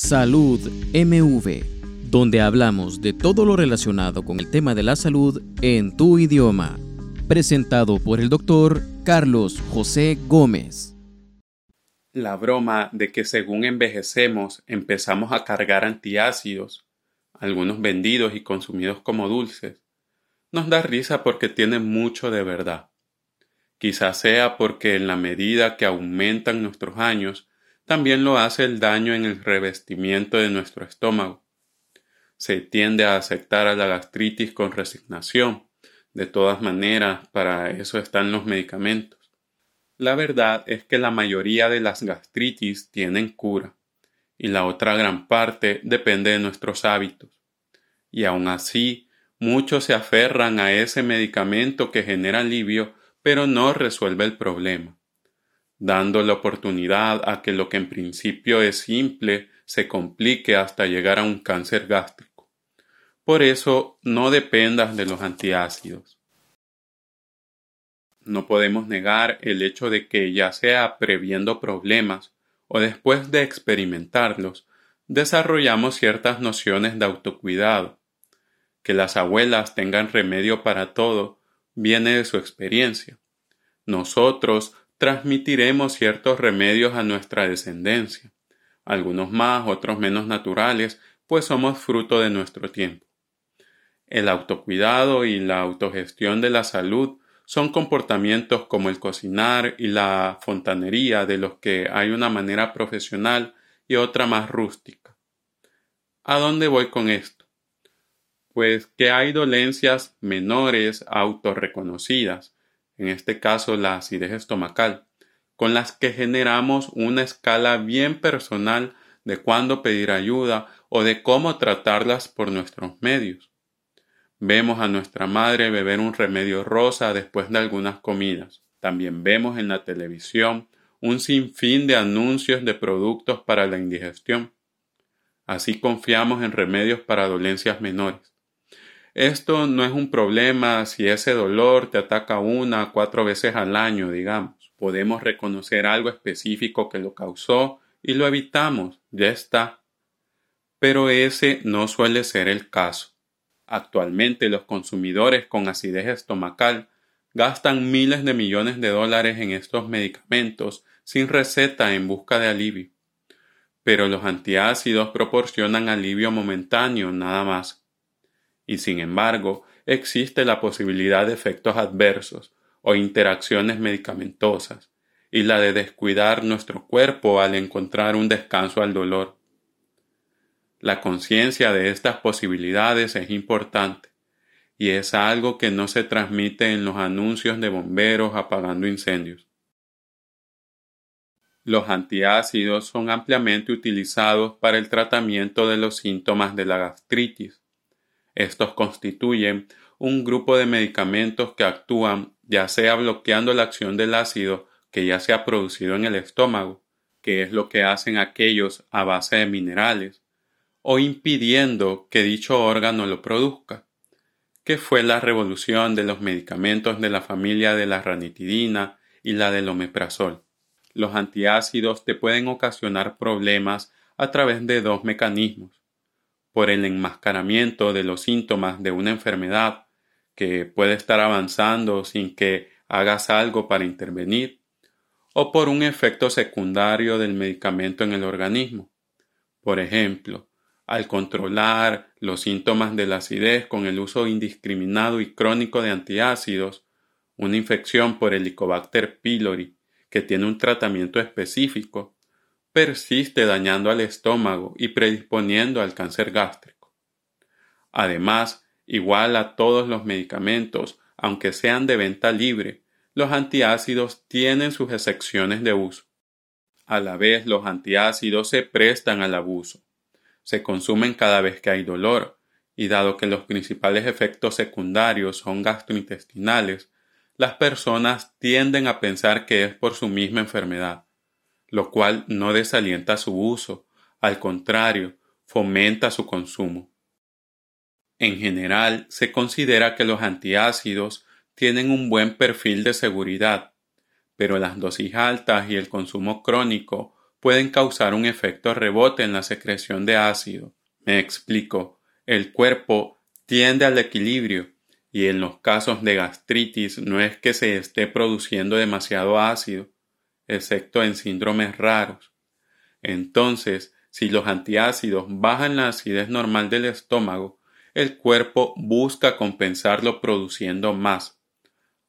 Salud MV, donde hablamos de todo lo relacionado con el tema de la salud en tu idioma. Presentado por el doctor Carlos José Gómez. La broma de que según envejecemos empezamos a cargar antiácidos, algunos vendidos y consumidos como dulces, nos da risa porque tiene mucho de verdad. Quizás sea porque en la medida que aumentan nuestros años, también lo hace el daño en el revestimiento de nuestro estómago. Se tiende a aceptar a la gastritis con resignación. De todas maneras, para eso están los medicamentos. La verdad es que la mayoría de las gastritis tienen cura, y la otra gran parte depende de nuestros hábitos. Y aun así, muchos se aferran a ese medicamento que genera alivio, pero no resuelve el problema dando la oportunidad a que lo que en principio es simple se complique hasta llegar a un cáncer gástrico. Por eso no dependas de los antiácidos. No podemos negar el hecho de que ya sea previendo problemas o después de experimentarlos, desarrollamos ciertas nociones de autocuidado. Que las abuelas tengan remedio para todo viene de su experiencia. Nosotros transmitiremos ciertos remedios a nuestra descendencia, algunos más, otros menos naturales, pues somos fruto de nuestro tiempo. El autocuidado y la autogestión de la salud son comportamientos como el cocinar y la fontanería de los que hay una manera profesional y otra más rústica. ¿A dónde voy con esto? Pues que hay dolencias menores autorreconocidas, en este caso la acidez estomacal, con las que generamos una escala bien personal de cuándo pedir ayuda o de cómo tratarlas por nuestros medios. Vemos a nuestra madre beber un remedio rosa después de algunas comidas. También vemos en la televisión un sinfín de anuncios de productos para la indigestión. Así confiamos en remedios para dolencias menores. Esto no es un problema si ese dolor te ataca una o cuatro veces al año, digamos. Podemos reconocer algo específico que lo causó y lo evitamos, ya está. Pero ese no suele ser el caso. Actualmente los consumidores con acidez estomacal gastan miles de millones de dólares en estos medicamentos sin receta en busca de alivio. Pero los antiácidos proporcionan alivio momentáneo nada más y sin embargo existe la posibilidad de efectos adversos o interacciones medicamentosas y la de descuidar nuestro cuerpo al encontrar un descanso al dolor. La conciencia de estas posibilidades es importante y es algo que no se transmite en los anuncios de bomberos apagando incendios. Los antiácidos son ampliamente utilizados para el tratamiento de los síntomas de la gastritis, estos constituyen un grupo de medicamentos que actúan ya sea bloqueando la acción del ácido que ya se ha producido en el estómago, que es lo que hacen aquellos a base de minerales, o impidiendo que dicho órgano lo produzca, que fue la revolución de los medicamentos de la familia de la ranitidina y la del omeprazol. Los antiácidos te pueden ocasionar problemas a través de dos mecanismos por el enmascaramiento de los síntomas de una enfermedad que puede estar avanzando sin que hagas algo para intervenir, o por un efecto secundario del medicamento en el organismo. Por ejemplo, al controlar los síntomas de la acidez con el uso indiscriminado y crónico de antiácidos, una infección por Helicobacter pylori que tiene un tratamiento específico, persiste dañando al estómago y predisponiendo al cáncer gástrico. Además, igual a todos los medicamentos, aunque sean de venta libre, los antiácidos tienen sus excepciones de uso. A la vez, los antiácidos se prestan al abuso. Se consumen cada vez que hay dolor, y dado que los principales efectos secundarios son gastrointestinales, las personas tienden a pensar que es por su misma enfermedad lo cual no desalienta su uso, al contrario, fomenta su consumo. En general, se considera que los antiácidos tienen un buen perfil de seguridad, pero las dosis altas y el consumo crónico pueden causar un efecto rebote en la secreción de ácido. Me explico. El cuerpo tiende al equilibrio y en los casos de gastritis no es que se esté produciendo demasiado ácido, excepto en síndromes raros. Entonces, si los antiácidos bajan la acidez normal del estómago, el cuerpo busca compensarlo produciendo más.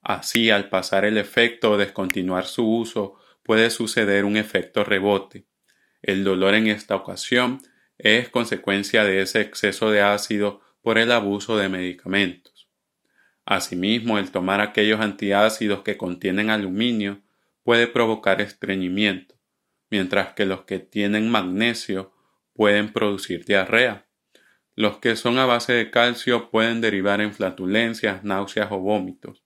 Así, al pasar el efecto o descontinuar su uso, puede suceder un efecto rebote. El dolor en esta ocasión es consecuencia de ese exceso de ácido por el abuso de medicamentos. Asimismo, el tomar aquellos antiácidos que contienen aluminio puede provocar estreñimiento, mientras que los que tienen magnesio pueden producir diarrea. Los que son a base de calcio pueden derivar en flatulencias, náuseas o vómitos,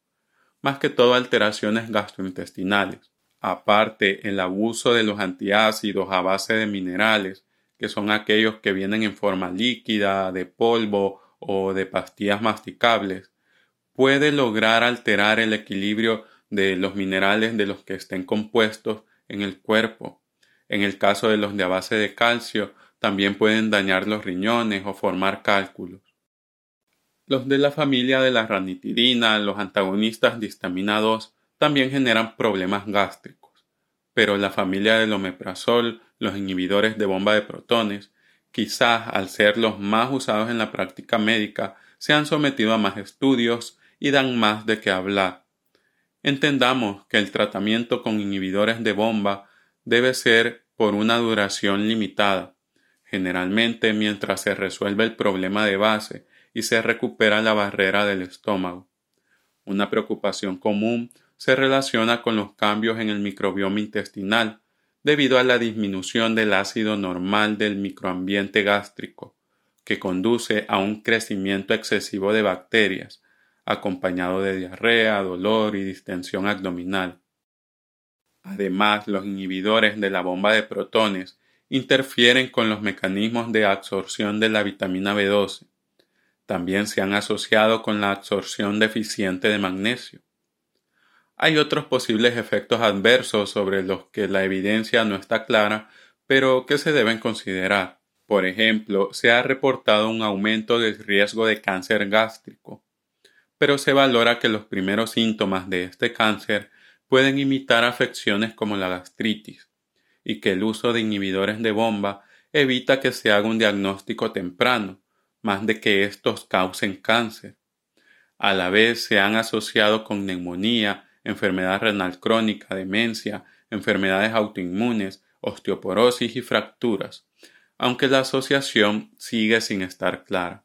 más que todo alteraciones gastrointestinales. Aparte, el abuso de los antiácidos a base de minerales, que son aquellos que vienen en forma líquida, de polvo o de pastillas masticables, puede lograr alterar el equilibrio de los minerales de los que estén compuestos en el cuerpo. En el caso de los de base de calcio, también pueden dañar los riñones o formar cálculos. Los de la familia de la ranitidina, los antagonistas de histamina 2, también generan problemas gástricos, pero la familia del omeprazol, los inhibidores de bomba de protones, quizás al ser los más usados en la práctica médica, se han sometido a más estudios y dan más de qué hablar. Entendamos que el tratamiento con inhibidores de bomba debe ser por una duración limitada, generalmente mientras se resuelve el problema de base y se recupera la barrera del estómago. Una preocupación común se relaciona con los cambios en el microbioma intestinal debido a la disminución del ácido normal del microambiente gástrico, que conduce a un crecimiento excesivo de bacterias, acompañado de diarrea, dolor y distensión abdominal. Además, los inhibidores de la bomba de protones interfieren con los mecanismos de absorción de la vitamina B12. También se han asociado con la absorción deficiente de magnesio. Hay otros posibles efectos adversos sobre los que la evidencia no está clara, pero que se deben considerar. Por ejemplo, se ha reportado un aumento del riesgo de cáncer gástrico, pero se valora que los primeros síntomas de este cáncer pueden imitar afecciones como la gastritis, y que el uso de inhibidores de bomba evita que se haga un diagnóstico temprano, más de que estos causen cáncer. A la vez se han asociado con neumonía, enfermedad renal crónica, demencia, enfermedades autoinmunes, osteoporosis y fracturas, aunque la asociación sigue sin estar clara.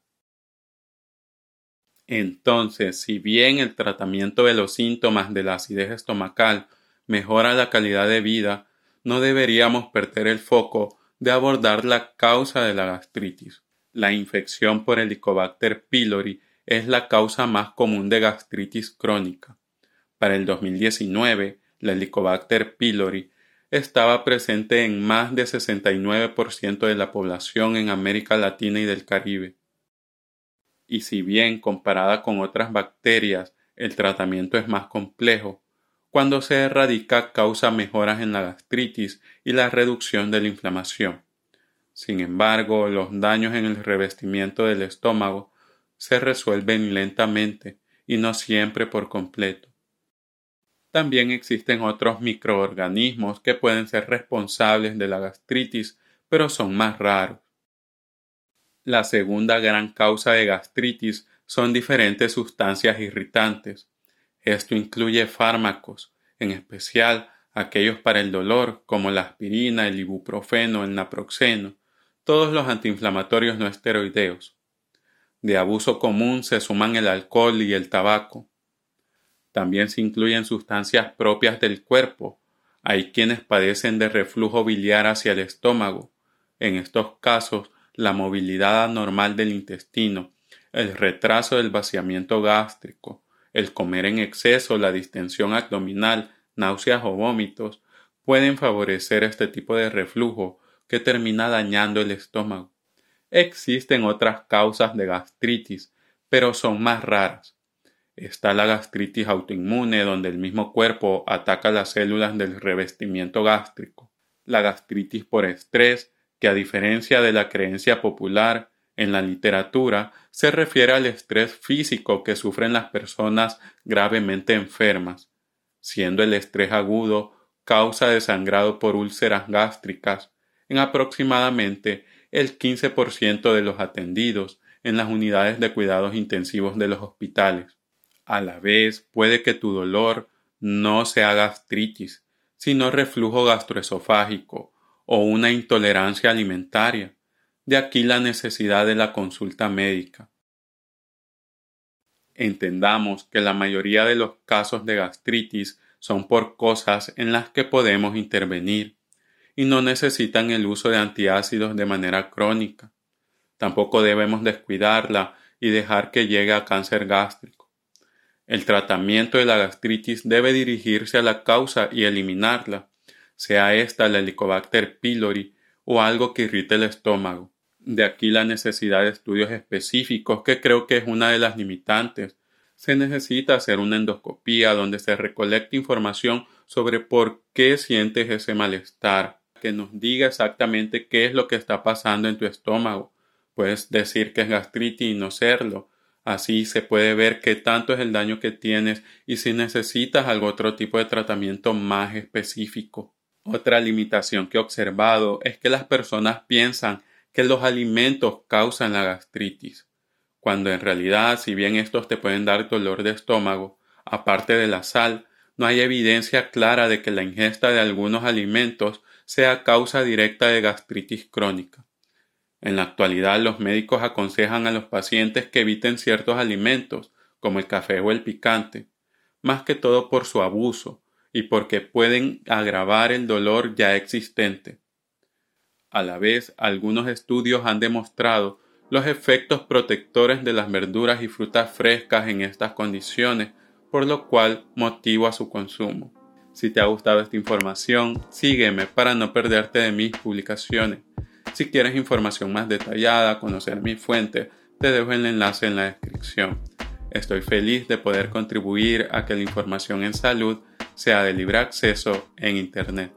Entonces, si bien el tratamiento de los síntomas de la acidez estomacal mejora la calidad de vida, no deberíamos perder el foco de abordar la causa de la gastritis. La infección por Helicobacter pylori es la causa más común de gastritis crónica. Para el 2019, la Helicobacter pylori estaba presente en más de 69% de la población en América Latina y del Caribe. Y si bien comparada con otras bacterias el tratamiento es más complejo, cuando se erradica causa mejoras en la gastritis y la reducción de la inflamación. Sin embargo, los daños en el revestimiento del estómago se resuelven lentamente y no siempre por completo. También existen otros microorganismos que pueden ser responsables de la gastritis, pero son más raros. La segunda gran causa de gastritis son diferentes sustancias irritantes. Esto incluye fármacos, en especial aquellos para el dolor, como la aspirina, el ibuprofeno, el naproxeno, todos los antiinflamatorios no esteroideos. De abuso común se suman el alcohol y el tabaco. También se incluyen sustancias propias del cuerpo. Hay quienes padecen de reflujo biliar hacia el estómago. En estos casos, la movilidad anormal del intestino, el retraso del vaciamiento gástrico, el comer en exceso, la distensión abdominal, náuseas o vómitos, pueden favorecer este tipo de reflujo que termina dañando el estómago. Existen otras causas de gastritis, pero son más raras. Está la gastritis autoinmune, donde el mismo cuerpo ataca las células del revestimiento gástrico. la gastritis por estrés, que a diferencia de la creencia popular en la literatura, se refiere al estrés físico que sufren las personas gravemente enfermas, siendo el estrés agudo causa de sangrado por úlceras gástricas en aproximadamente el 15% de los atendidos en las unidades de cuidados intensivos de los hospitales. A la vez, puede que tu dolor no sea gastritis, sino reflujo gastroesofágico o una intolerancia alimentaria. De aquí la necesidad de la consulta médica. Entendamos que la mayoría de los casos de gastritis son por cosas en las que podemos intervenir y no necesitan el uso de antiácidos de manera crónica. Tampoco debemos descuidarla y dejar que llegue a cáncer gástrico. El tratamiento de la gastritis debe dirigirse a la causa y eliminarla, sea esta la Helicobacter pylori o algo que irrite el estómago. De aquí la necesidad de estudios específicos, que creo que es una de las limitantes. Se necesita hacer una endoscopía donde se recolecte información sobre por qué sientes ese malestar, que nos diga exactamente qué es lo que está pasando en tu estómago. Puedes decir que es gastritis y no serlo. Así se puede ver qué tanto es el daño que tienes y si necesitas algún otro tipo de tratamiento más específico. Otra limitación que he observado es que las personas piensan que los alimentos causan la gastritis, cuando en realidad, si bien estos te pueden dar dolor de estómago, aparte de la sal, no hay evidencia clara de que la ingesta de algunos alimentos sea causa directa de gastritis crónica. En la actualidad los médicos aconsejan a los pacientes que eviten ciertos alimentos, como el café o el picante, más que todo por su abuso y porque pueden agravar el dolor ya existente. A la vez, algunos estudios han demostrado los efectos protectores de las verduras y frutas frescas en estas condiciones, por lo cual motiva su consumo. Si te ha gustado esta información, sígueme para no perderte de mis publicaciones. Si quieres información más detallada, conocer mi fuente, te dejo el enlace en la descripción. Estoy feliz de poder contribuir a que la información en salud sea de libre acceso en Internet.